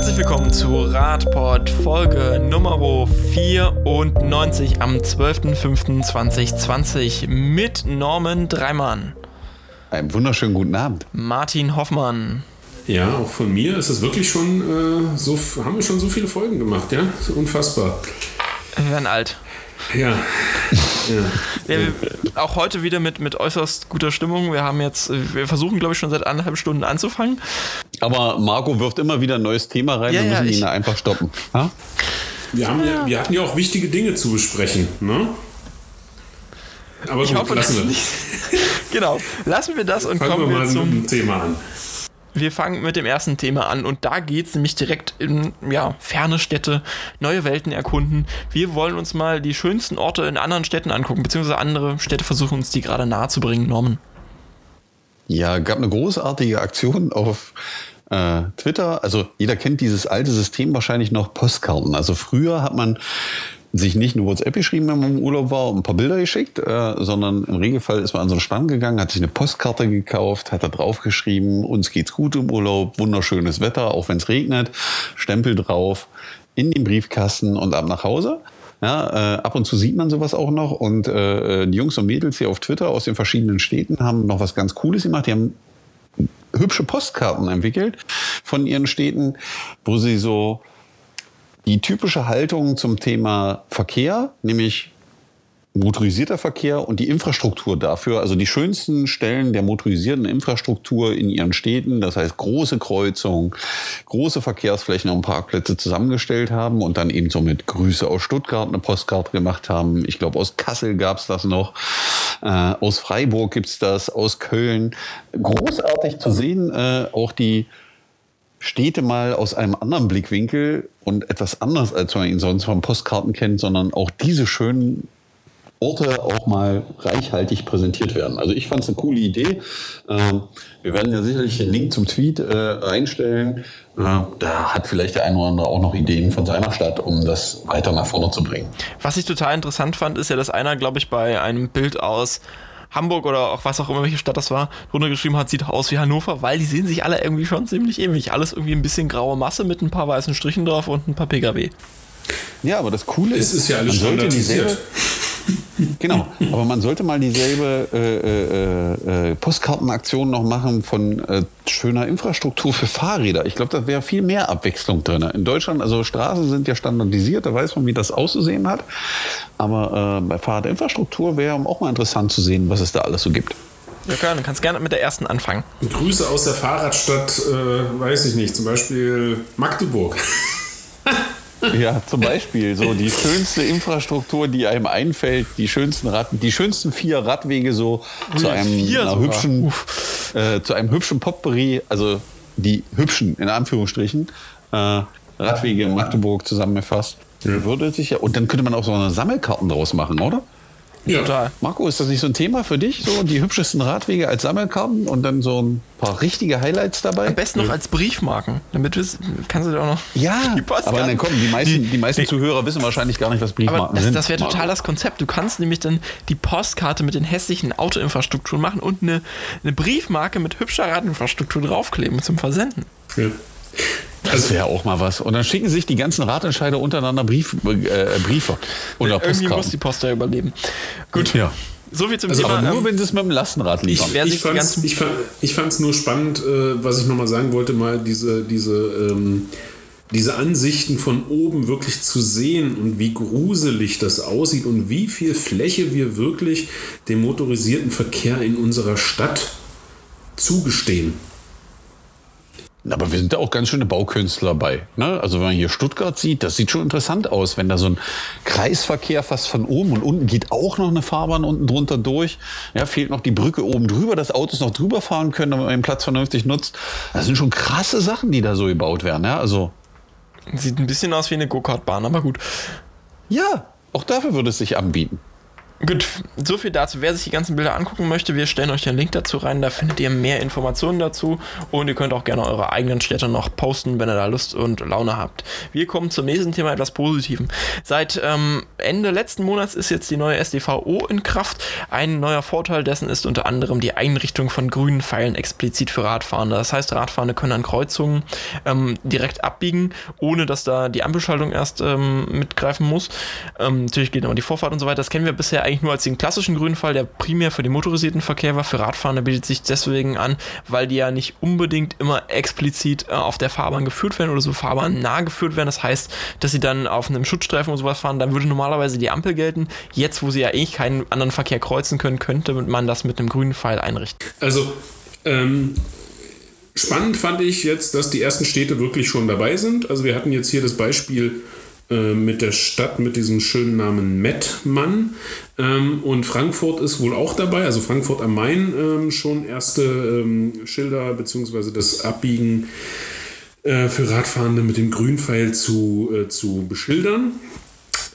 Herzlich willkommen zu Radport Folge Nummer 94 am 12.05.2020 mit Norman Dreimann. Einen wunderschönen guten Abend. Martin Hoffmann. Ja, auch von mir ist es wirklich schon äh, so, haben wir schon so viele Folgen gemacht, ja? Unfassbar. Wir werden alt. Ja. ja. Wir, auch heute wieder mit, mit äußerst guter Stimmung. Wir haben jetzt, wir versuchen, glaube ich, schon seit anderthalb Stunden anzufangen. Aber Marco wirft immer wieder ein neues Thema rein. Ja, wir müssen ja, ihn einfach stoppen. Ha? Wir, haben ja. wir hatten ja auch wichtige Dinge zu besprechen, ne? Aber ich gut, hoffe, lassen wir. Nicht. genau, lassen wir das und Fangen kommen wir, mal zum Thema an. Wir fangen mit dem ersten Thema an und da geht es nämlich direkt in ja, ferne Städte, neue Welten erkunden. Wir wollen uns mal die schönsten Orte in anderen Städten angucken, beziehungsweise andere Städte versuchen uns die gerade nahe zu bringen. Norman. Ja, gab eine großartige Aktion auf äh, Twitter. Also jeder kennt dieses alte System wahrscheinlich noch Postkarten. Also früher hat man sich nicht nur WhatsApp geschrieben, wenn man im Urlaub war und ein paar Bilder geschickt, äh, sondern im Regelfall ist man an so einen Stand gegangen, hat sich eine Postkarte gekauft, hat da drauf geschrieben, uns geht's gut im Urlaub, wunderschönes Wetter, auch wenn es regnet, Stempel drauf, in den Briefkasten und ab nach Hause. Ja, äh, ab und zu sieht man sowas auch noch. Und äh, die Jungs und Mädels hier auf Twitter aus den verschiedenen Städten haben noch was ganz Cooles gemacht. Die haben hübsche Postkarten entwickelt von ihren Städten, wo sie so die typische Haltung zum Thema Verkehr, nämlich motorisierter Verkehr und die Infrastruktur dafür, also die schönsten Stellen der motorisierten Infrastruktur in ihren Städten, das heißt große Kreuzungen, große Verkehrsflächen und Parkplätze zusammengestellt haben und dann eben so mit Grüße aus Stuttgart eine Postkarte gemacht haben. Ich glaube, aus Kassel gab es das noch, äh, aus Freiburg gibt's das, aus Köln. Großartig zu sehen, äh, auch die Städte mal aus einem anderen Blickwinkel und etwas anders, als man ihn sonst von Postkarten kennt, sondern auch diese schönen Orte auch mal reichhaltig präsentiert werden. Also ich fand es eine coole Idee. Ähm, wir werden ja sicherlich den Link zum Tweet äh, reinstellen. Äh, da hat vielleicht der eine oder andere auch noch Ideen von seiner Stadt, um das weiter nach vorne zu bringen. Was ich total interessant fand, ist ja, dass einer, glaube ich, bei einem Bild aus Hamburg oder auch was auch immer, welche Stadt das war, runtergeschrieben hat, sieht aus wie Hannover, weil die sehen sich alle irgendwie schon ziemlich ähnlich. Alles irgendwie ein bisschen graue Masse mit ein paar weißen Strichen drauf und ein paar PKW. Ja, aber das Coole ist, es ist ja alles standardisiert. Genau, aber man sollte mal dieselbe äh, äh, äh, Postkartenaktion noch machen von äh, schöner Infrastruktur für Fahrräder. Ich glaube, da wäre viel mehr Abwechslung drin. In Deutschland, also Straßen sind ja standardisiert, da weiß man, wie das auszusehen hat. Aber äh, bei Fahrradinfrastruktur wäre auch mal interessant zu sehen, was es da alles so gibt. Ja, klar, du kannst gerne mit der ersten anfangen. Grüße aus der Fahrradstadt, äh, weiß ich nicht, zum Beispiel Magdeburg. Ja, zum Beispiel so die schönste Infrastruktur, die einem einfällt, die schönsten Rad, die schönsten vier Radwege so zu einem hübschen, äh, zu einem hübschen Potpourri, also die hübschen in Anführungsstrichen äh, Radwege in Magdeburg zusammengefasst. Ja. Würde sich ja, und dann könnte man auch so eine Sammelkarten draus machen, oder? Ja. Total. Marco, ist das nicht so ein Thema für dich? So die hübschesten Radwege als Sammelkarten und dann so ein paar richtige Highlights dabei? Am besten noch als Briefmarken, damit du kannst du auch noch. Ja, aber dann kommen die meisten, die, die meisten die, Zuhörer wissen wahrscheinlich gar nicht, was Briefmarken aber das, sind. Das wäre total das Konzept. Du kannst nämlich dann die Postkarte mit den hässlichen Autoinfrastrukturen machen und eine, eine Briefmarke mit hübscher Radinfrastruktur draufkleben zum Versenden. Ja. Das wäre auch mal was. Und dann schicken sich die ganzen Ratentscheider untereinander Brief, äh, Briefe oder Postkarten. Irgendwie muss die Post ja überleben. Gut. Ja. So viel zum also Thema. Aber nur, ähm, wenn sie es mit dem Lastenrad liefern. Ich, ich fand es ich fand, ich fand's nur spannend, äh, was ich nochmal sagen wollte, mal diese, diese, ähm, diese Ansichten von oben wirklich zu sehen und wie gruselig das aussieht und wie viel Fläche wir wirklich dem motorisierten Verkehr in unserer Stadt zugestehen. Aber wir sind da auch ganz schöne Baukünstler bei. Ne? Also wenn man hier Stuttgart sieht, das sieht schon interessant aus, wenn da so ein Kreisverkehr fast von oben und unten geht auch noch eine Fahrbahn unten drunter durch. Ja, fehlt noch die Brücke oben drüber, dass Autos noch drüber fahren können, damit man den Platz vernünftig nutzt. Das sind schon krasse Sachen, die da so gebaut werden. Ja? Also Sieht ein bisschen aus wie eine Go-Kart-Bahn, aber gut. Ja, auch dafür würde es sich anbieten. Gut, so viel dazu. Wer sich die ganzen Bilder angucken möchte, wir stellen euch den Link dazu rein. Da findet ihr mehr Informationen dazu und ihr könnt auch gerne eure eigenen Städte noch posten, wenn ihr da Lust und Laune habt. Wir kommen zum nächsten Thema, etwas Positiven. Seit ähm, Ende letzten Monats ist jetzt die neue SDVO in Kraft. Ein neuer Vorteil dessen ist unter anderem die Einrichtung von grünen Pfeilen explizit für Radfahrende. Das heißt, Radfahrende können an Kreuzungen ähm, direkt abbiegen, ohne dass da die Ampelschaltung erst ähm, mitgreifen muss. Ähm, natürlich geht aber die Vorfahrt und so weiter. Das kennen wir bisher eigentlich nur als den klassischen grünen Fall, der primär für den motorisierten Verkehr war. Für Radfahrende bietet sich deswegen an, weil die ja nicht unbedingt immer explizit äh, auf der Fahrbahn geführt werden oder so Fahrbahn nah geführt werden. Das heißt, dass sie dann auf einem Schutzstreifen und sowas fahren, dann würde normalerweise die Ampel gelten. Jetzt, wo sie ja eh keinen anderen Verkehr kreuzen können, könnte man das mit einem grünen Pfeil einrichten. Also, ähm, spannend fand ich jetzt, dass die ersten Städte wirklich schon dabei sind. Also wir hatten jetzt hier das Beispiel äh, mit der Stadt mit diesem schönen Namen Mettmann. Ähm, und Frankfurt ist wohl auch dabei, also Frankfurt am Main ähm, schon erste ähm, Schilder bzw. das Abbiegen äh, für Radfahrende mit dem Grünpfeil zu, äh, zu beschildern.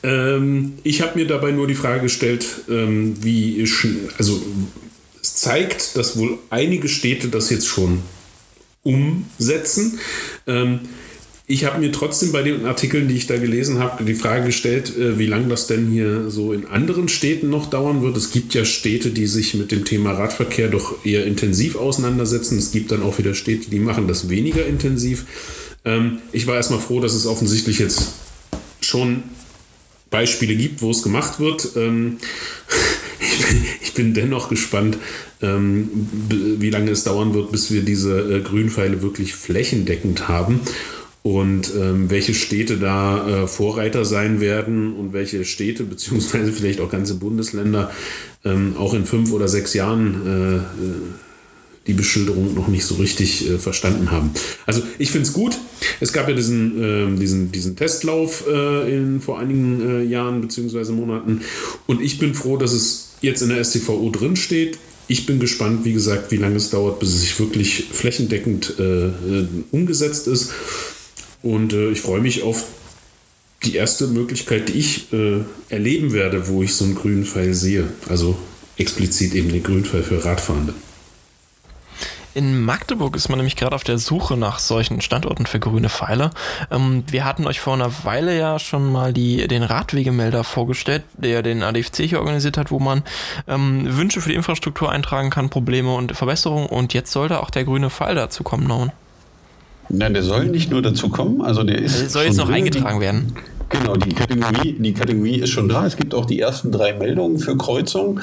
Ähm, ich habe mir dabei nur die Frage gestellt, ähm, wie, also es zeigt, dass wohl einige Städte das jetzt schon umsetzen. Ich habe mir trotzdem bei den Artikeln, die ich da gelesen habe, die Frage gestellt, äh, wie lange das denn hier so in anderen Städten noch dauern wird. Es gibt ja Städte, die sich mit dem Thema Radverkehr doch eher intensiv auseinandersetzen. Es gibt dann auch wieder Städte, die machen das weniger intensiv. Ähm, ich war erstmal froh, dass es offensichtlich jetzt schon Beispiele gibt, wo es gemacht wird. Ähm, ich, bin, dennoch gespannt, ähm, wie lange es dauern wird, bis wir diese äh, Grünpfeile wirklich flächendeckend haben und ähm, welche Städte da äh, Vorreiter sein werden und welche Städte beziehungsweise vielleicht auch ganze Bundesländer ähm, auch in fünf oder sechs Jahren äh, äh die Beschilderung noch nicht so richtig äh, verstanden haben. Also ich finde es gut. Es gab ja diesen, äh, diesen, diesen Testlauf äh, in, vor einigen äh, Jahren beziehungsweise Monaten und ich bin froh, dass es jetzt in der STVO drin steht. Ich bin gespannt, wie gesagt, wie lange es dauert, bis es sich wirklich flächendeckend äh, äh, umgesetzt ist. Und äh, ich freue mich auf die erste Möglichkeit, die ich äh, erleben werde, wo ich so einen grünen Pfeil sehe. Also explizit eben den grünen Pfeil für Radfahrende. In Magdeburg ist man nämlich gerade auf der Suche nach solchen Standorten für grüne Pfeile. Ähm, wir hatten euch vor einer Weile ja schon mal die, den Radwegemelder vorgestellt, der den ADFC hier organisiert hat, wo man ähm, Wünsche für die Infrastruktur eintragen kann, Probleme und Verbesserungen. Und jetzt sollte auch der grüne Pfeil dazu kommen, Norman. Nein, der soll nicht nur dazu kommen, also der ist. Der soll jetzt noch eingetragen werden. Genau, die Kategorie, die Kategorie ist schon da. Es gibt auch die ersten drei Meldungen für Kreuzung.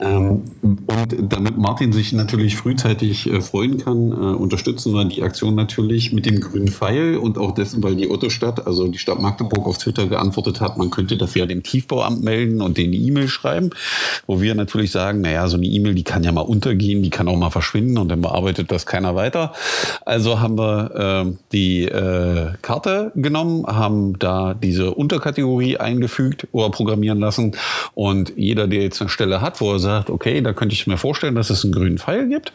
Ähm, und damit Martin sich natürlich frühzeitig äh, freuen kann, äh, unterstützen wir die Aktion natürlich mit dem grünen Pfeil und auch dessen, weil die Ottostadt, also die Stadt Magdeburg auf Twitter geantwortet hat, man könnte das ja dem Tiefbauamt melden und denen die E-Mail schreiben, wo wir natürlich sagen, naja, so eine E-Mail, die kann ja mal untergehen, die kann auch mal verschwinden und dann bearbeitet das keiner weiter. Also haben wir äh, die Karte genommen, haben da diese diese Unterkategorie eingefügt oder programmieren lassen. Und jeder, der jetzt eine Stelle hat, wo er sagt, okay, da könnte ich mir vorstellen, dass es einen grünen Pfeil gibt,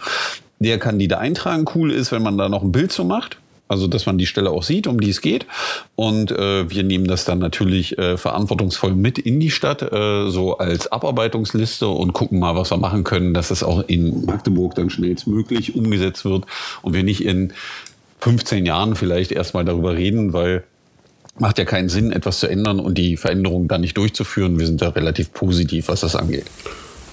der kann die da eintragen. Cool ist, wenn man da noch ein Bild zu macht. Also, dass man die Stelle auch sieht, um die es geht. Und äh, wir nehmen das dann natürlich äh, verantwortungsvoll mit in die Stadt, äh, so als Abarbeitungsliste und gucken mal, was wir machen können, dass es auch in Magdeburg dann schnellstmöglich umgesetzt wird und wir nicht in 15 Jahren vielleicht erstmal darüber reden, weil macht ja keinen Sinn, etwas zu ändern und die Veränderung dann nicht durchzuführen. Wir sind da relativ positiv, was das angeht.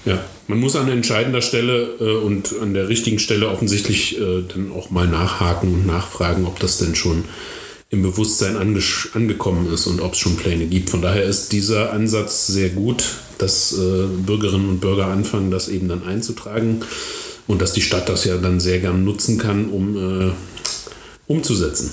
Ja, man muss an entscheidender Stelle äh, und an der richtigen Stelle offensichtlich äh, dann auch mal nachhaken und nachfragen, ob das denn schon im Bewusstsein ange angekommen ist und ob es schon Pläne gibt. Von daher ist dieser Ansatz sehr gut, dass äh, Bürgerinnen und Bürger anfangen, das eben dann einzutragen und dass die Stadt das ja dann sehr gern nutzen kann, um äh, umzusetzen.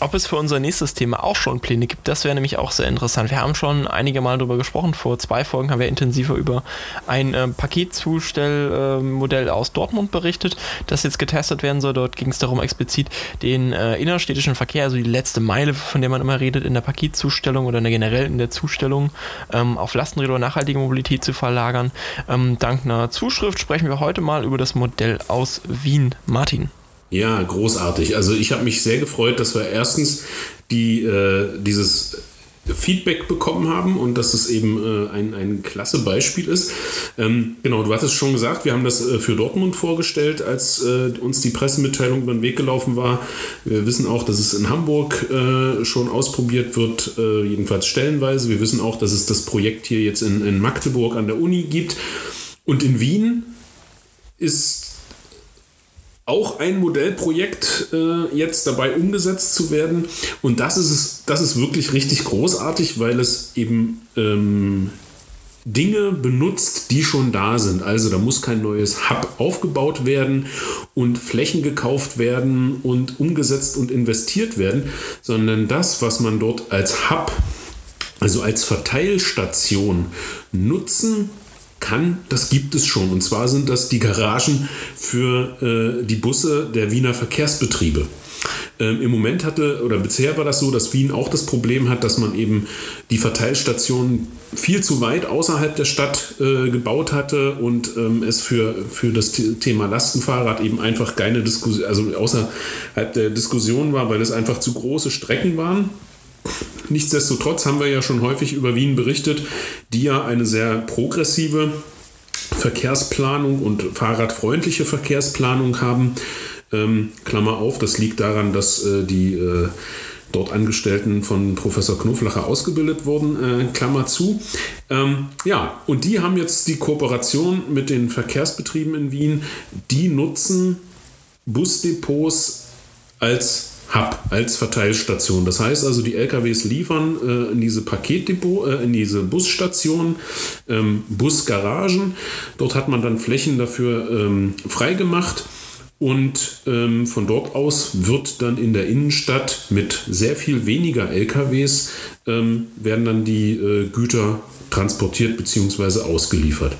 Ob es für unser nächstes Thema auch schon Pläne gibt, das wäre nämlich auch sehr interessant. Wir haben schon einige Mal darüber gesprochen. Vor zwei Folgen haben wir intensiver über ein äh, Paketzustellmodell äh, aus Dortmund berichtet, das jetzt getestet werden soll. Dort ging es darum, explizit den äh, innerstädtischen Verkehr, also die letzte Meile, von der man immer redet, in der Paketzustellung oder in der generell in der Zustellung ähm, auf Lastenräder oder nachhaltige Mobilität zu verlagern. Ähm, dank einer Zuschrift sprechen wir heute mal über das Modell aus Wien. Martin. Ja, großartig. Also ich habe mich sehr gefreut, dass wir erstens die, äh, dieses Feedback bekommen haben und dass es eben äh, ein, ein klasse Beispiel ist. Ähm, genau, du hattest schon gesagt, wir haben das äh, für Dortmund vorgestellt, als äh, uns die Pressemitteilung über den Weg gelaufen war. Wir wissen auch, dass es in Hamburg äh, schon ausprobiert wird, äh, jedenfalls stellenweise. Wir wissen auch, dass es das Projekt hier jetzt in, in Magdeburg an der Uni gibt. Und in Wien ist auch ein Modellprojekt äh, jetzt dabei umgesetzt zu werden. Und das ist, das ist wirklich richtig großartig, weil es eben ähm, Dinge benutzt, die schon da sind. Also da muss kein neues Hub aufgebaut werden und Flächen gekauft werden und umgesetzt und investiert werden, sondern das, was man dort als Hub, also als Verteilstation nutzen kann, das gibt es schon. Und zwar sind das die Garagen für äh, die Busse der Wiener Verkehrsbetriebe. Ähm, Im Moment hatte, oder bisher war das so, dass Wien auch das Problem hat, dass man eben die Verteilstationen viel zu weit außerhalb der Stadt äh, gebaut hatte und ähm, es für, für das Thema Lastenfahrrad eben einfach keine Diskussion, also außerhalb der Diskussion war, weil es einfach zu große Strecken waren. Nichtsdestotrotz haben wir ja schon häufig über Wien berichtet, die ja eine sehr progressive Verkehrsplanung und fahrradfreundliche Verkehrsplanung haben. Ähm, Klammer auf, das liegt daran, dass äh, die äh, dort Angestellten von Professor Knoflacher ausgebildet wurden, äh, Klammer zu. Ähm, ja, und die haben jetzt die Kooperation mit den Verkehrsbetrieben in Wien, die nutzen Busdepots als Hub, als Verteilstation. Das heißt also, die LKWs liefern äh, in diese Paketdepot, äh, in diese Busstationen, ähm, Busgaragen. Dort hat man dann Flächen dafür ähm, freigemacht. Und ähm, von dort aus wird dann in der Innenstadt mit sehr viel weniger LKWs ähm, werden dann die äh, Güter transportiert bzw. ausgeliefert.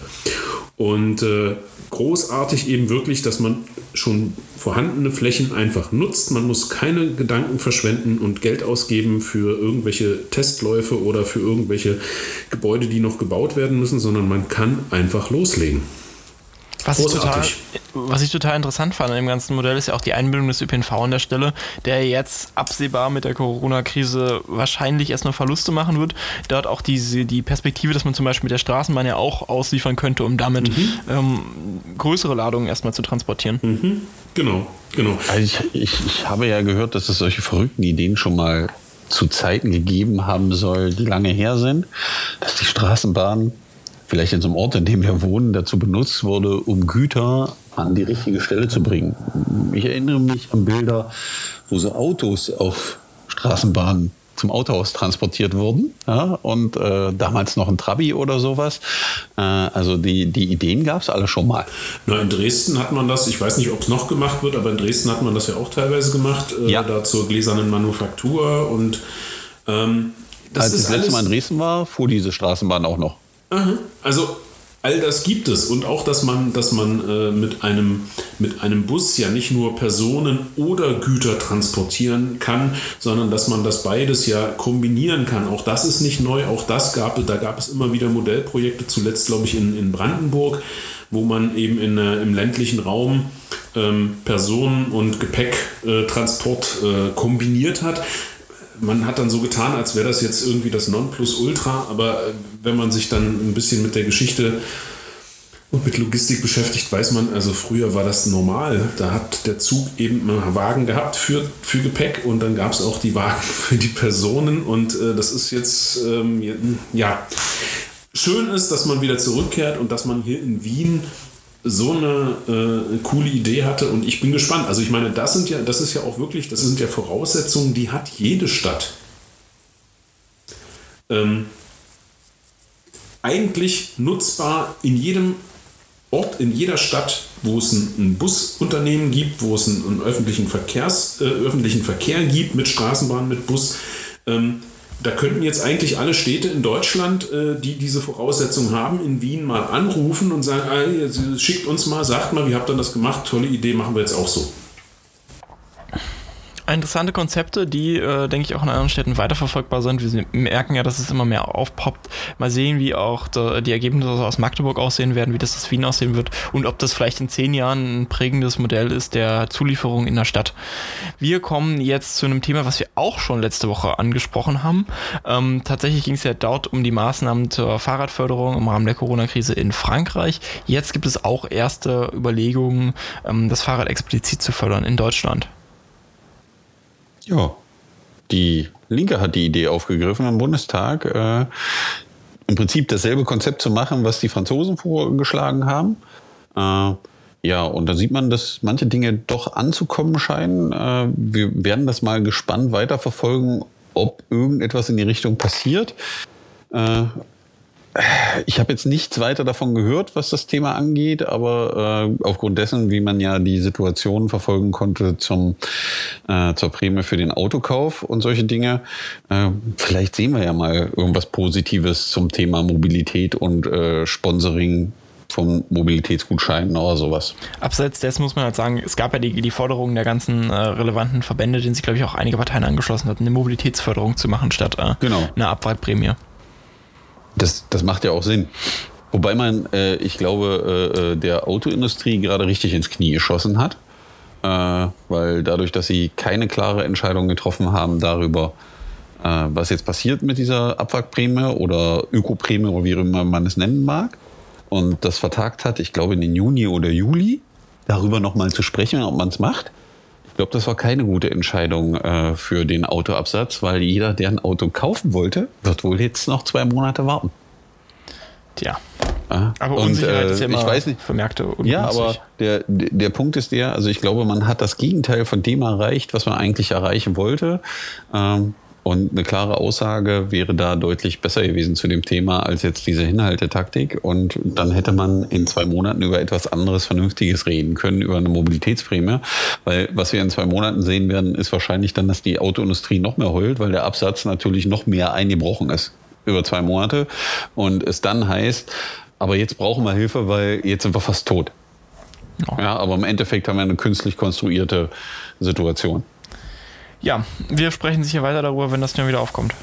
Und äh, großartig eben wirklich, dass man schon vorhandene Flächen einfach nutzt. Man muss keine Gedanken verschwenden und Geld ausgeben für irgendwelche Testläufe oder für irgendwelche Gebäude, die noch gebaut werden müssen, sondern man kann einfach loslegen. Was ich, total, was ich total interessant fand an dem ganzen Modell ist ja auch die Einbindung des ÖPNV an der Stelle, der jetzt absehbar mit der Corona-Krise wahrscheinlich erstmal Verluste machen wird. Dort auch diese, die Perspektive, dass man zum Beispiel mit der Straßenbahn ja auch ausliefern könnte, um damit mhm. ähm, größere Ladungen erstmal zu transportieren. Mhm. Genau, genau. Also ich, ich, ich habe ja gehört, dass es solche verrückten Ideen schon mal zu Zeiten gegeben haben soll, die lange her sind, dass die Straßenbahn vielleicht in so einem Ort, in dem wir wohnen, dazu benutzt wurde, um Güter an die richtige Stelle zu bringen. Ich erinnere mich an Bilder, wo so Autos auf Straßenbahnen zum Autohaus transportiert wurden ja, und äh, damals noch ein Trabi oder sowas. Äh, also die, die Ideen gab es alle schon mal. Na, in Dresden hat man das, ich weiß nicht, ob es noch gemacht wird, aber in Dresden hat man das ja auch teilweise gemacht, äh, ja. da zur gläsernen Manufaktur und ähm, das Als ist das letzte Mal in Dresden war, fuhr diese Straßenbahn auch noch. Also all das gibt es. Und auch, dass man, dass man äh, mit, einem, mit einem Bus ja nicht nur Personen oder Güter transportieren kann, sondern dass man das beides ja kombinieren kann. Auch das ist nicht neu, auch das gab da gab es immer wieder Modellprojekte, zuletzt glaube ich in, in Brandenburg, wo man eben in, äh, im ländlichen Raum ähm, Personen- und Gepäcktransport äh, kombiniert hat man hat dann so getan, als wäre das jetzt irgendwie das Nonplusultra, aber äh, wenn man sich dann ein bisschen mit der Geschichte und mit Logistik beschäftigt, weiß man, also früher war das normal. Da hat der Zug eben einen Wagen gehabt für, für Gepäck und dann gab es auch die Wagen für die Personen und äh, das ist jetzt, ähm, ja, schön ist, dass man wieder zurückkehrt und dass man hier in Wien so eine äh, coole Idee hatte und ich bin gespannt. Also ich meine, das sind ja, das ist ja auch wirklich, das sind ja Voraussetzungen, die hat jede Stadt. Ähm, eigentlich nutzbar in jedem Ort, in jeder Stadt, wo es ein, ein Busunternehmen gibt, wo es einen, einen öffentlichen, Verkehrs, äh, öffentlichen Verkehr gibt mit Straßenbahn, mit Bus. Ähm, da könnten jetzt eigentlich alle Städte in Deutschland, äh, die diese Voraussetzungen haben, in Wien mal anrufen und sagen, ah, schickt uns mal, sagt mal, wie habt ihr das gemacht, tolle Idee, machen wir jetzt auch so. Interessante Konzepte, die, äh, denke ich, auch in anderen Städten weiterverfolgbar sind. Wir merken ja, dass es immer mehr aufpoppt. Mal sehen, wie auch die Ergebnisse aus Magdeburg aussehen werden, wie das aus Wien aussehen wird und ob das vielleicht in zehn Jahren ein prägendes Modell ist der Zulieferung in der Stadt. Wir kommen jetzt zu einem Thema, was wir auch schon letzte Woche angesprochen haben. Ähm, tatsächlich ging es ja dort um die Maßnahmen zur Fahrradförderung im Rahmen der Corona-Krise in Frankreich. Jetzt gibt es auch erste Überlegungen, ähm, das Fahrrad explizit zu fördern in Deutschland. Ja, die Linke hat die Idee aufgegriffen im Bundestag, äh, im Prinzip dasselbe Konzept zu machen, was die Franzosen vorgeschlagen haben. Äh, ja, und da sieht man, dass manche Dinge doch anzukommen scheinen. Äh, wir werden das mal gespannt weiterverfolgen, ob irgendetwas in die Richtung passiert. Äh, ich habe jetzt nichts weiter davon gehört, was das Thema angeht, aber äh, aufgrund dessen, wie man ja die Situation verfolgen konnte zum, äh, zur Prämie für den Autokauf und solche Dinge, äh, vielleicht sehen wir ja mal irgendwas Positives zum Thema Mobilität und äh, Sponsoring von Mobilitätsgutscheinen oder sowas. Abseits dessen muss man halt sagen, es gab ja die, die Forderung der ganzen äh, relevanten Verbände, denen sich, glaube ich, auch einige Parteien angeschlossen hatten, eine Mobilitätsförderung zu machen statt äh, genau. einer Abwrackprämie. Das, das macht ja auch Sinn. Wobei man, äh, ich glaube, äh, äh, der Autoindustrie gerade richtig ins Knie geschossen hat, äh, weil dadurch, dass sie keine klare Entscheidung getroffen haben darüber, äh, was jetzt passiert mit dieser Abwrackprämie oder Ökoprämie oder wie immer man es nennen mag, und das vertagt hat, ich glaube in den Juni oder Juli, darüber nochmal zu sprechen, ob man es macht. Ich glaube, das war keine gute Entscheidung äh, für den Autoabsatz, weil jeder, der ein Auto kaufen wollte, wird wohl jetzt noch zwei Monate warten. Tja. Ja. Aber und, Unsicherheit äh, ist ja immer ich weiß nicht, vermerkte Ja, aber der, der Punkt ist der, also ich glaube, man hat das Gegenteil von dem erreicht, was man eigentlich erreichen wollte. Ähm, und eine klare Aussage wäre da deutlich besser gewesen zu dem Thema als jetzt diese Hinhaltetaktik. Und dann hätte man in zwei Monaten über etwas anderes Vernünftiges reden können, über eine Mobilitätsprämie. Weil was wir in zwei Monaten sehen werden, ist wahrscheinlich dann, dass die Autoindustrie noch mehr heult, weil der Absatz natürlich noch mehr eingebrochen ist über zwei Monate. Und es dann heißt, aber jetzt brauchen wir Hilfe, weil jetzt sind wir fast tot. Ja, aber im Endeffekt haben wir eine künstlich konstruierte Situation ja, wir sprechen sicher weiter darüber, wenn das Thema wieder aufkommt.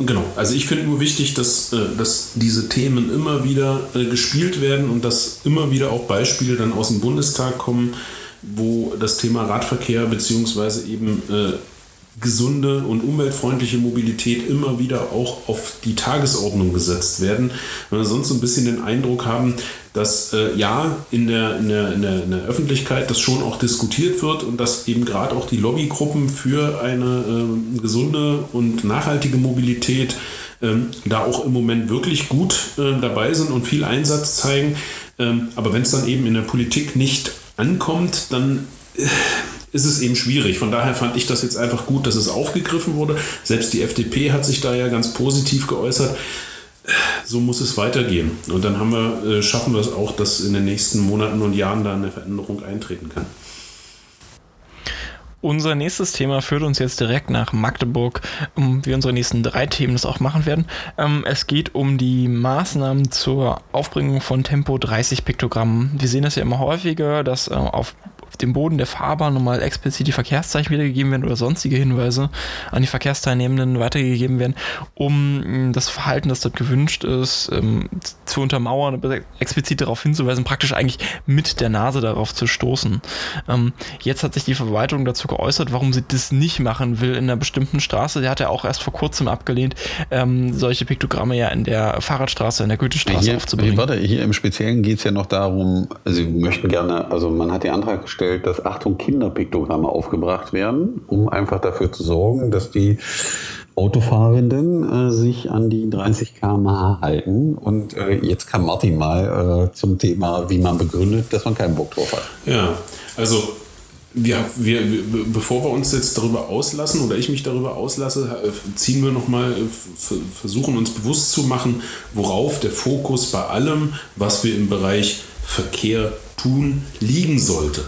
Genau, also ich finde nur wichtig, dass, äh, dass diese Themen immer wieder äh, gespielt werden und dass immer wieder auch Beispiele dann aus dem Bundestag kommen, wo das Thema Radverkehr beziehungsweise eben äh, gesunde und umweltfreundliche Mobilität immer wieder auch auf die Tagesordnung gesetzt werden. Wenn wir sonst so ein bisschen den Eindruck haben, dass äh, ja in der, in, der, in, der, in der Öffentlichkeit das schon auch diskutiert wird und dass eben gerade auch die Lobbygruppen für eine äh, gesunde und nachhaltige Mobilität ähm, da auch im Moment wirklich gut äh, dabei sind und viel Einsatz zeigen. Ähm, aber wenn es dann eben in der Politik nicht ankommt, dann äh, ist es eben schwierig. Von daher fand ich das jetzt einfach gut, dass es aufgegriffen wurde. Selbst die FDP hat sich da ja ganz positiv geäußert. So muss es weitergehen. Und dann haben wir, äh, schaffen wir es auch, dass in den nächsten Monaten und Jahren da eine Veränderung eintreten kann. Unser nächstes Thema führt uns jetzt direkt nach Magdeburg, um wir unsere nächsten drei Themen das auch machen werden. Ähm, es geht um die Maßnahmen zur Aufbringung von Tempo 30 Piktogrammen. Wir sehen das ja immer häufiger, dass äh, auf auf dem Boden der Fahrbahn nochmal explizit die Verkehrszeichen wiedergegeben werden oder sonstige Hinweise an die Verkehrsteilnehmenden weitergegeben werden, um mm, das Verhalten, das dort gewünscht ist, ähm, zu untermauern, explizit darauf hinzuweisen, praktisch eigentlich mit der Nase darauf zu stoßen. Ähm, jetzt hat sich die Verwaltung dazu geäußert, warum sie das nicht machen will in einer bestimmten Straße. Der hat ja auch erst vor kurzem abgelehnt, ähm, solche Piktogramme ja in der Fahrradstraße, in der Goethestraße hier, aufzubringen. Warte, hier im Speziellen geht es ja noch darum, Sie möchten gerne, also man hat den Antrag gestellt, vorgestellt, dass Achtung Kinderpiktogramme aufgebracht werden, um einfach dafür zu sorgen, dass die Autofahrenden äh, sich an die 30 km/h halten. Und äh, jetzt kann Martin mal äh, zum Thema, wie man begründet, dass man keinen Bock drauf hat. Ja, also wir, wir, bevor wir uns jetzt darüber auslassen oder ich mich darüber auslasse, äh, ziehen wir nochmal, äh, versuchen uns bewusst zu machen, worauf der Fokus bei allem, was wir im Bereich Verkehr tun, liegen sollte.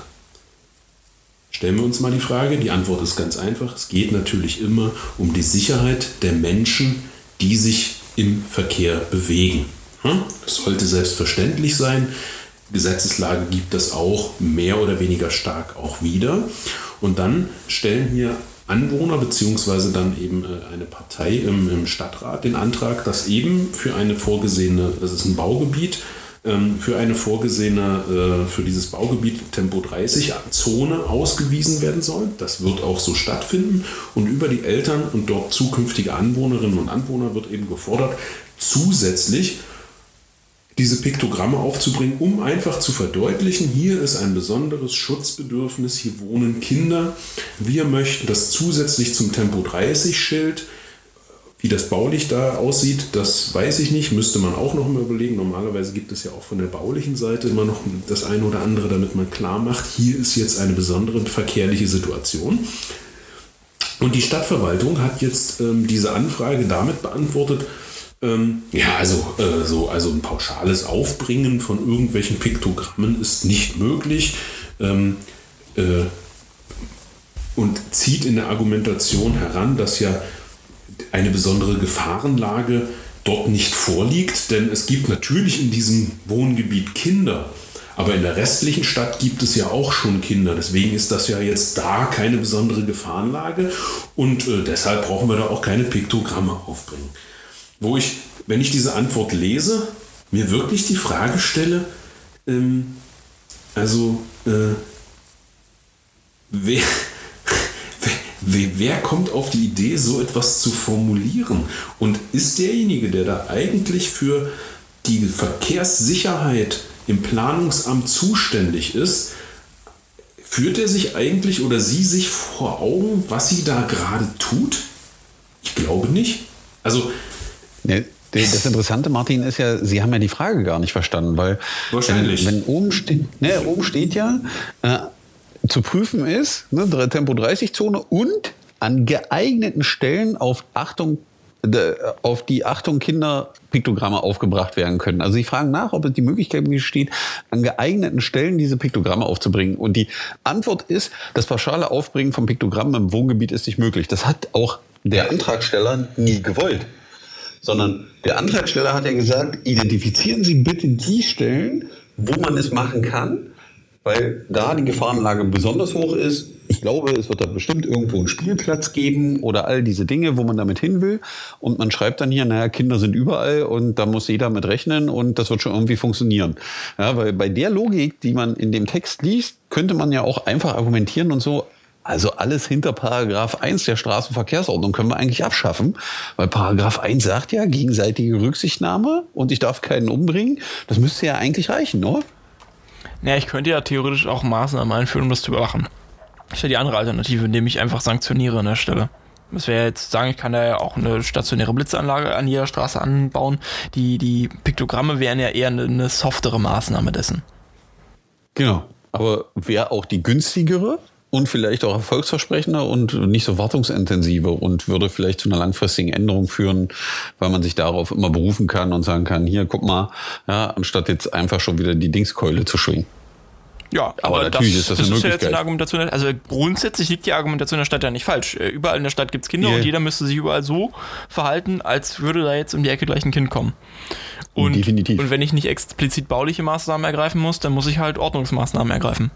Stellen wir uns mal die Frage, die Antwort ist ganz einfach. Es geht natürlich immer um die Sicherheit der Menschen, die sich im Verkehr bewegen. Hm? Das sollte selbstverständlich sein. Gesetzeslage gibt das auch mehr oder weniger stark auch wieder. Und dann stellen hier Anwohner beziehungsweise dann eben äh, eine Partei im, im, Stadtrat den Antrag, dass eben für eine vorgesehene, das ist ein Baugebiet, für eine vorgesehene, äh, für dieses Baugebiet Tempo 30 Zone ausgewiesen werden soll. Das wird auch so stattfinden und über die Eltern und dort zukünftige Anwohnerinnen und Anwohner wird eben gefordert, zusätzlich diese Piktogramme aufzubringen, um einfach zu verdeutlichen, hier ist ein besonderes Schutzbedürfnis, hier wohnen Kinder. Wir möchten das zusätzlich zum Tempo 30 Schild, wie das baulich da aussieht, das weiß ich nicht, müsste man auch noch mal überlegen. Normalerweise gibt es ja auch von der baulichen Seite immer noch das eine oder andere, damit man klar macht, hier ist jetzt eine besondere verkehrliche Situation. Und die Stadtverwaltung hat jetzt ähm, diese Anfrage damit beantwortet, ähm, ja, also, äh, so, also ein pauschales Aufbringen von irgendwelchen Piktogrammen ist nicht möglich ähm, äh, und zieht in der Argumentation heran, dass ja eine besondere Gefahrenlage dort nicht vorliegt, denn es gibt natürlich in diesem Wohngebiet Kinder. Aber in der restlichen Stadt gibt es ja auch schon Kinder. Deswegen ist das ja jetzt da keine besondere Gefahrenlage und äh, deshalb brauchen wir da auch keine Piktogramme aufbringen wo ich, wenn ich diese Antwort lese, mir wirklich die Frage stelle, ähm, also äh, wer, wer, kommt auf die Idee, so etwas zu formulieren? Und ist derjenige, der da eigentlich für die Verkehrssicherheit im Planungsamt zuständig ist, führt er sich eigentlich oder sie sich vor Augen, was sie da gerade tut? Ich glaube nicht. Also Nee, das Interessante, Martin, ist ja, Sie haben ja die Frage gar nicht verstanden, weil Wahrscheinlich. Wenn, wenn oben, steht, ne, oben steht ja, äh, zu prüfen ist, ne, Tempo 30-Zone und an geeigneten Stellen auf Achtung auf die Achtung Kinder Piktogramme aufgebracht werden können. Also sie fragen nach, ob es die Möglichkeit besteht, an geeigneten Stellen diese Piktogramme aufzubringen. Und die Antwort ist, das pauschale Aufbringen von Piktogrammen im Wohngebiet ist nicht möglich. Das hat auch der Antragsteller nie gewollt sondern der Antragsteller hat ja gesagt, identifizieren Sie bitte die Stellen, wo man es machen kann, weil da die Gefahrenlage besonders hoch ist. Ich glaube, es wird da bestimmt irgendwo einen Spielplatz geben oder all diese Dinge, wo man damit hin will. Und man schreibt dann hier, naja, Kinder sind überall und da muss jeder mit rechnen und das wird schon irgendwie funktionieren. Ja, weil bei der Logik, die man in dem Text liest, könnte man ja auch einfach argumentieren und so, also alles hinter Paragraph 1 der Straßenverkehrsordnung können wir eigentlich abschaffen, weil Paragraph 1 sagt ja gegenseitige Rücksichtnahme und ich darf keinen umbringen. Das müsste ja eigentlich reichen, oder? Naja, ich könnte ja theoretisch auch Maßnahmen einführen, um das zu überwachen. Das wäre die andere Alternative, indem ich einfach sanktioniere an der Stelle. Das wäre jetzt sagen, ich kann da ja auch eine stationäre Blitzanlage an jeder Straße anbauen. Die, die Piktogramme wären ja eher eine, eine softere Maßnahme dessen. Genau. Aber wäre auch die günstigere, und vielleicht auch erfolgsversprechender und nicht so wartungsintensiver und würde vielleicht zu einer langfristigen Änderung führen, weil man sich darauf immer berufen kann und sagen kann, hier, guck mal, ja, anstatt jetzt einfach schon wieder die Dingskeule zu schwingen. Ja, aber, aber natürlich das, ist das, das eine ist ja jetzt eine Argumentation. Also grundsätzlich liegt die Argumentation der Stadt ja nicht falsch. Äh, überall in der Stadt gibt es Kinder yeah. und jeder müsste sich überall so verhalten, als würde da jetzt um die Ecke gleich ein Kind kommen. Und, Definitiv. Und wenn ich nicht explizit bauliche Maßnahmen ergreifen muss, dann muss ich halt Ordnungsmaßnahmen ergreifen.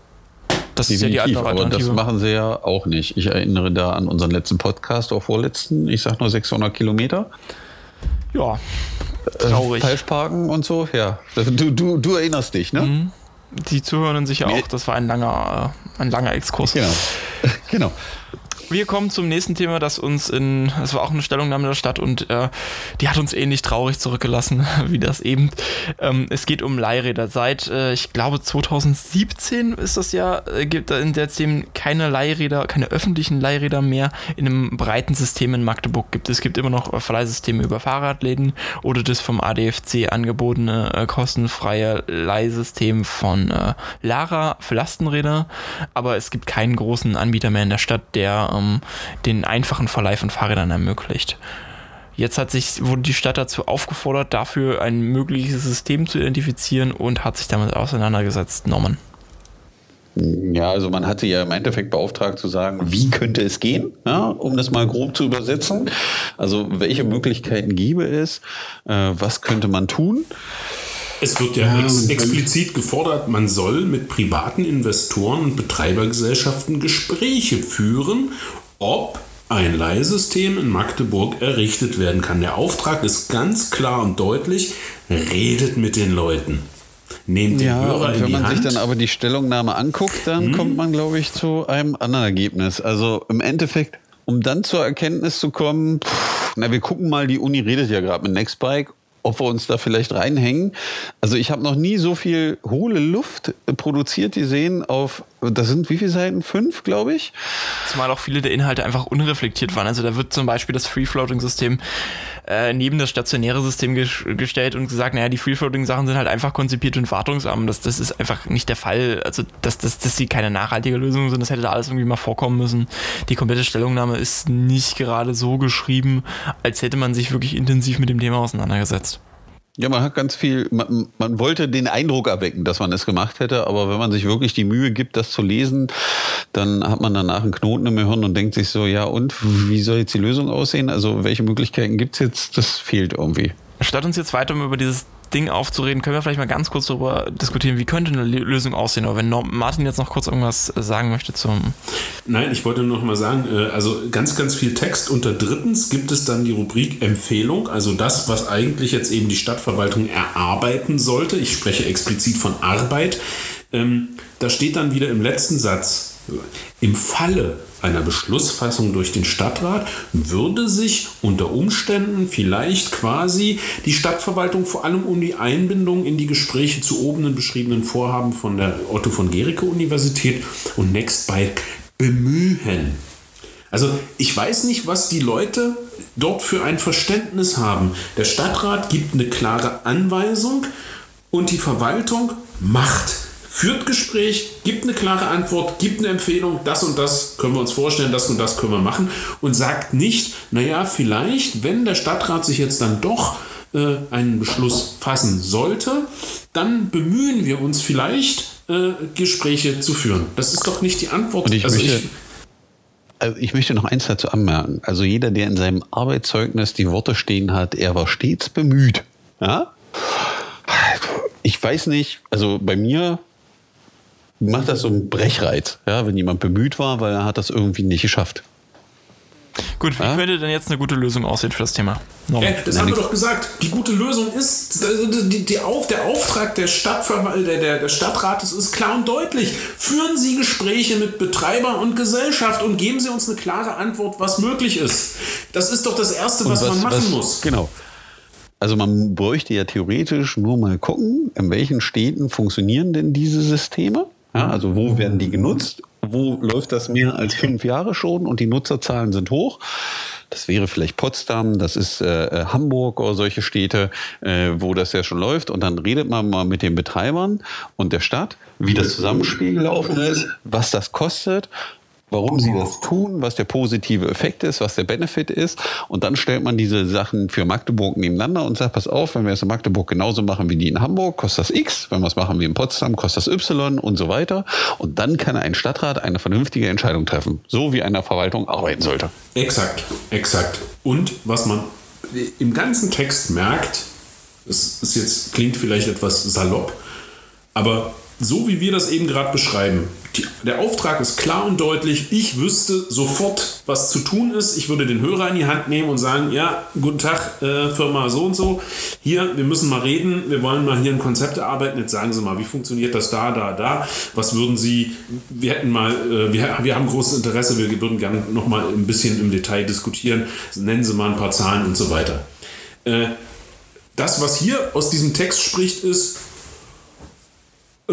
Das Definitiv, ist ja die andere Aber das machen sie ja auch nicht. Ich erinnere da an unseren letzten Podcast, auch vorletzten. Ich sag nur 600 Kilometer. Ja, äh, traurig. Äh, falsch parken und so, ja. Du, du, du erinnerst dich, ne? Mhm. Die Zuhörenden sicher auch. Das war ein langer, äh, ein langer Exkurs. Genau. genau. Wir kommen zum nächsten Thema, das uns in, es war auch eine Stellungnahme der Stadt und äh, die hat uns ähnlich traurig zurückgelassen wie das eben. Ähm, es geht um Leihräder. Seit, äh, ich glaube, 2017 ist das ja, äh, gibt in der Themen keine Leihräder, keine öffentlichen Leihräder mehr in einem breiten System in Magdeburg gibt. Es gibt immer noch Verleihsysteme über Fahrradläden oder das vom ADFC angebotene äh, kostenfreie Leihsystem von äh, Lara für Lastenräder, aber es gibt keinen großen Anbieter mehr in der Stadt, der ähm, den einfachen Verleih von Fahrrädern ermöglicht. Jetzt hat sich, wurde die Stadt dazu aufgefordert, dafür ein mögliches System zu identifizieren und hat sich damit auseinandergesetzt, Norman. Ja, also man hatte ja im Endeffekt beauftragt zu sagen, wie könnte es gehen, ja, um das mal grob zu übersetzen. Also welche Möglichkeiten gäbe es, äh, was könnte man tun? Es wird ja, ja ex explizit gefordert, man soll mit privaten Investoren und Betreibergesellschaften Gespräche führen, ob ein Leihsystem in Magdeburg errichtet werden kann. Der Auftrag ist ganz klar und deutlich, redet mit den Leuten. Nehmt den ja, Hörer und wenn man Hand. sich dann aber die Stellungnahme anguckt, dann hm. kommt man, glaube ich, zu einem anderen Ergebnis. Also im Endeffekt, um dann zur Erkenntnis zu kommen, pff, na, wir gucken mal, die Uni redet ja gerade mit Nextbike ob wir uns da vielleicht reinhängen. Also ich habe noch nie so viel hohle Luft produziert gesehen auf, das sind wie viele Seiten? Fünf, glaube ich. Zumal auch viele der Inhalte einfach unreflektiert waren. Also da wird zum Beispiel das Free-Floating-System äh, neben das stationäre System gestellt und gesagt, naja, die Free-Floating-Sachen sind halt einfach konzipiert und wartungsarm. Das, das ist einfach nicht der Fall. Also, dass, dass, dass sie keine nachhaltige Lösung sind, das hätte da alles irgendwie mal vorkommen müssen. Die komplette Stellungnahme ist nicht gerade so geschrieben, als hätte man sich wirklich intensiv mit dem Thema auseinandergesetzt. Ja, man hat ganz viel, man, man, wollte den Eindruck erwecken, dass man es gemacht hätte, aber wenn man sich wirklich die Mühe gibt, das zu lesen, dann hat man danach einen Knoten im Hirn und denkt sich so, ja und, wie soll jetzt die Lösung aussehen? Also welche Möglichkeiten gibt es jetzt? Das fehlt irgendwie. Statt uns jetzt weiter über dieses Ding aufzureden, können wir vielleicht mal ganz kurz darüber diskutieren, wie könnte eine Lösung aussehen. Aber wenn Martin jetzt noch kurz irgendwas sagen möchte zum. Nein, ich wollte noch mal sagen, äh, also ganz, ganz viel Text. Unter drittens gibt es dann die Rubrik Empfehlung, also das, was eigentlich jetzt eben die Stadtverwaltung erarbeiten sollte. Ich spreche explizit von Arbeit. Ähm, da steht dann wieder im letzten Satz, im Falle einer Beschlussfassung durch den Stadtrat würde sich unter Umständen vielleicht quasi die Stadtverwaltung vor allem um die Einbindung in die Gespräche zu oben beschriebenen Vorhaben von der Otto von Gericke Universität und Nextbike bemühen. Also ich weiß nicht, was die Leute dort für ein Verständnis haben. Der Stadtrat gibt eine klare Anweisung und die Verwaltung macht führt Gespräch, gibt eine klare Antwort, gibt eine Empfehlung, das und das können wir uns vorstellen, das und das können wir machen und sagt nicht, naja, vielleicht, wenn der Stadtrat sich jetzt dann doch äh, einen Beschluss fassen sollte, dann bemühen wir uns vielleicht, äh, Gespräche zu führen. Das ist doch nicht die Antwort. Und ich also möchte, ich, also ich möchte noch eins dazu anmerken. Also jeder, der in seinem Arbeitszeugnis die Worte stehen hat, er war stets bemüht. Ja? Ich weiß nicht, also bei mir macht das so einen Brechreiz, ja, wenn jemand bemüht war, weil er hat das irgendwie nicht geschafft. Gut, wie ja? könnte denn jetzt eine gute Lösung aussehen für das Thema? Äh, das haben wir doch gesagt. Die gute Lösung ist, die, die auf, der Auftrag der, Stadtver der, der, der Stadtrates ist klar und deutlich. Führen Sie Gespräche mit Betreiber und Gesellschaft und geben Sie uns eine klare Antwort, was möglich ist. Das ist doch das Erste, was, was, man machen was, muss. Genau. Also man bräuchte ja theoretisch nur mal gucken, in welchen Städten funktionieren denn diese Systeme. Ja, also wo werden die genutzt? Wo läuft das mehr als fünf Jahre schon und die Nutzerzahlen sind hoch? Das wäre vielleicht Potsdam, das ist äh, äh, Hamburg oder solche Städte, äh, wo das ja schon läuft. Und dann redet man mal mit den Betreibern und der Stadt, wie das Zusammenspiel gelaufen ist, was das kostet warum sie das tun, was der positive Effekt ist, was der Benefit ist. Und dann stellt man diese Sachen für Magdeburg nebeneinander und sagt, pass auf, wenn wir es in Magdeburg genauso machen wie die in Hamburg, kostet das X. Wenn wir es machen wie in Potsdam, kostet das Y und so weiter. Und dann kann ein Stadtrat eine vernünftige Entscheidung treffen, so wie eine Verwaltung arbeiten sollte. Exakt, exakt. Und was man im ganzen Text merkt, es ist jetzt, klingt vielleicht etwas salopp, aber so wie wir das eben gerade beschreiben, die, der Auftrag ist klar und deutlich. Ich wüsste sofort, was zu tun ist. Ich würde den Hörer in die Hand nehmen und sagen, ja, guten Tag, äh, Firma so und so. Hier, wir müssen mal reden. Wir wollen mal hier ein Konzept erarbeiten. Jetzt sagen Sie mal, wie funktioniert das da, da, da? Was würden Sie, wir hätten mal, äh, wir, wir haben großes Interesse. Wir würden gerne noch mal ein bisschen im Detail diskutieren. Nennen Sie mal ein paar Zahlen und so weiter. Äh, das, was hier aus diesem Text spricht, ist, äh,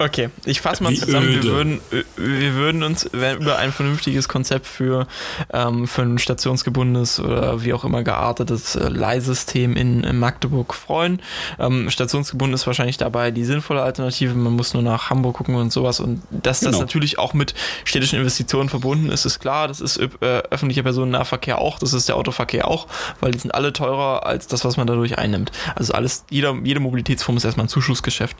Okay, ich fasse mal Wie zusammen. Wir würden, wir würden uns über ein vernünftiges Konzept für, ähm, für ein stationsgebundenes oder wie auch immer geartetes äh, Leihsystem in, in, Magdeburg freuen. Ähm, stationsgebunden ist wahrscheinlich dabei die sinnvolle Alternative. Man muss nur nach Hamburg gucken und sowas. Und dass genau. das natürlich auch mit städtischen Investitionen verbunden ist, ist klar. Das ist äh, öffentlicher Personennahverkehr auch. Das ist der Autoverkehr auch, weil die sind alle teurer als das, was man dadurch einnimmt. Also alles, jeder, jede Mobilitätsform ist erstmal ein Zuschussgeschäft.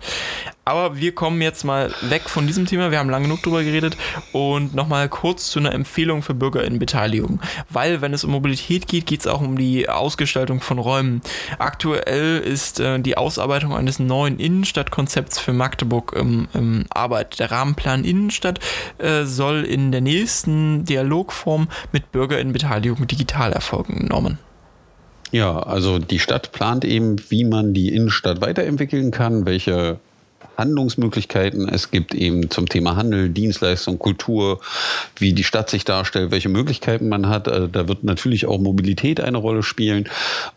Aber wir kommen jetzt jetzt mal weg von diesem Thema. Wir haben lange genug drüber geredet und nochmal kurz zu einer Empfehlung für BürgerInnenbeteiligung. Weil, wenn es um Mobilität geht, geht es auch um die Ausgestaltung von Räumen. Aktuell ist äh, die Ausarbeitung eines neuen Innenstadtkonzepts für Magdeburg im, im Arbeit. Der Rahmenplan Innenstadt äh, soll in der nächsten Dialogform mit BürgerInnenbeteiligung digital erfolgen, Norman. Ja, also die Stadt plant eben, wie man die Innenstadt weiterentwickeln kann, welche Handlungsmöglichkeiten es gibt eben zum Thema Handel, Dienstleistung, Kultur, wie die Stadt sich darstellt, welche Möglichkeiten man hat. Äh, da wird natürlich auch Mobilität eine Rolle spielen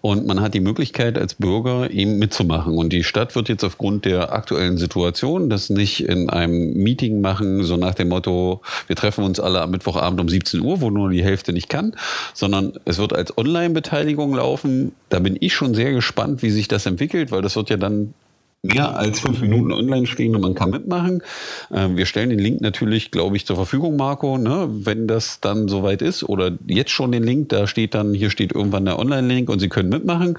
und man hat die Möglichkeit als Bürger eben mitzumachen. Und die Stadt wird jetzt aufgrund der aktuellen Situation das nicht in einem Meeting machen, so nach dem Motto, wir treffen uns alle am Mittwochabend um 17 Uhr, wo nur die Hälfte nicht kann, sondern es wird als Online-Beteiligung laufen. Da bin ich schon sehr gespannt, wie sich das entwickelt, weil das wird ja dann mehr als fünf Minuten online stehen und man kann mitmachen. Ähm, wir stellen den Link natürlich, glaube ich, zur Verfügung, Marco, ne? wenn das dann soweit ist oder jetzt schon den Link, da steht dann, hier steht irgendwann der Online-Link und Sie können mitmachen.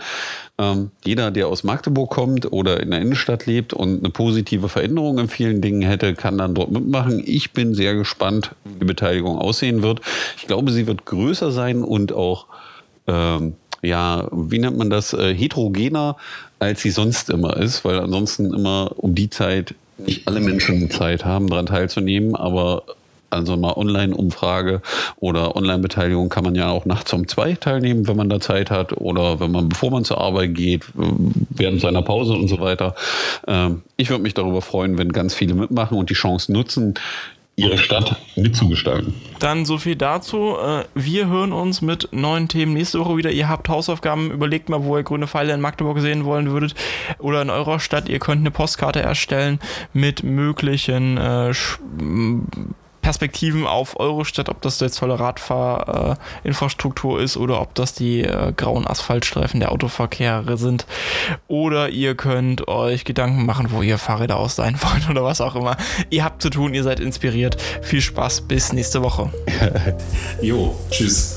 Ähm, jeder, der aus Magdeburg kommt oder in der Innenstadt lebt und eine positive Veränderung in vielen Dingen hätte, kann dann dort mitmachen. Ich bin sehr gespannt, wie die Beteiligung aussehen wird. Ich glaube, sie wird größer sein und auch ähm, ja, wie nennt man das, äh, heterogener, als sie sonst immer ist, weil ansonsten immer um die Zeit nicht alle Menschen Zeit haben, daran teilzunehmen, aber also mal Online-Umfrage oder Online-Beteiligung kann man ja auch nachts um zwei teilnehmen, wenn man da Zeit hat oder wenn man, bevor man zur Arbeit geht, während seiner Pause und so weiter. Ähm, ich würde mich darüber freuen, wenn ganz viele mitmachen und die Chance nutzen, ihre Stadt mitzugestalten. Dann so viel dazu. Äh, wir hören uns mit neuen Themen nächste Woche wieder. Ihr habt Hausaufgaben. Überlegt mal, wo ihr grüne Pfeile in Magdeburg sehen wollen würdet oder in eurer Stadt. Ihr könnt eine Postkarte erstellen mit möglichen äh, Perspektiven auf eure Stadt, ob das jetzt tolle Radfahrinfrastruktur ist oder ob das die äh, grauen Asphaltstreifen der Autoverkehre sind. Oder ihr könnt euch Gedanken machen, wo ihr Fahrräder aus sein wollt oder was auch immer. Ihr habt zu tun, ihr seid inspiriert. Viel Spaß, bis nächste Woche. jo, tschüss.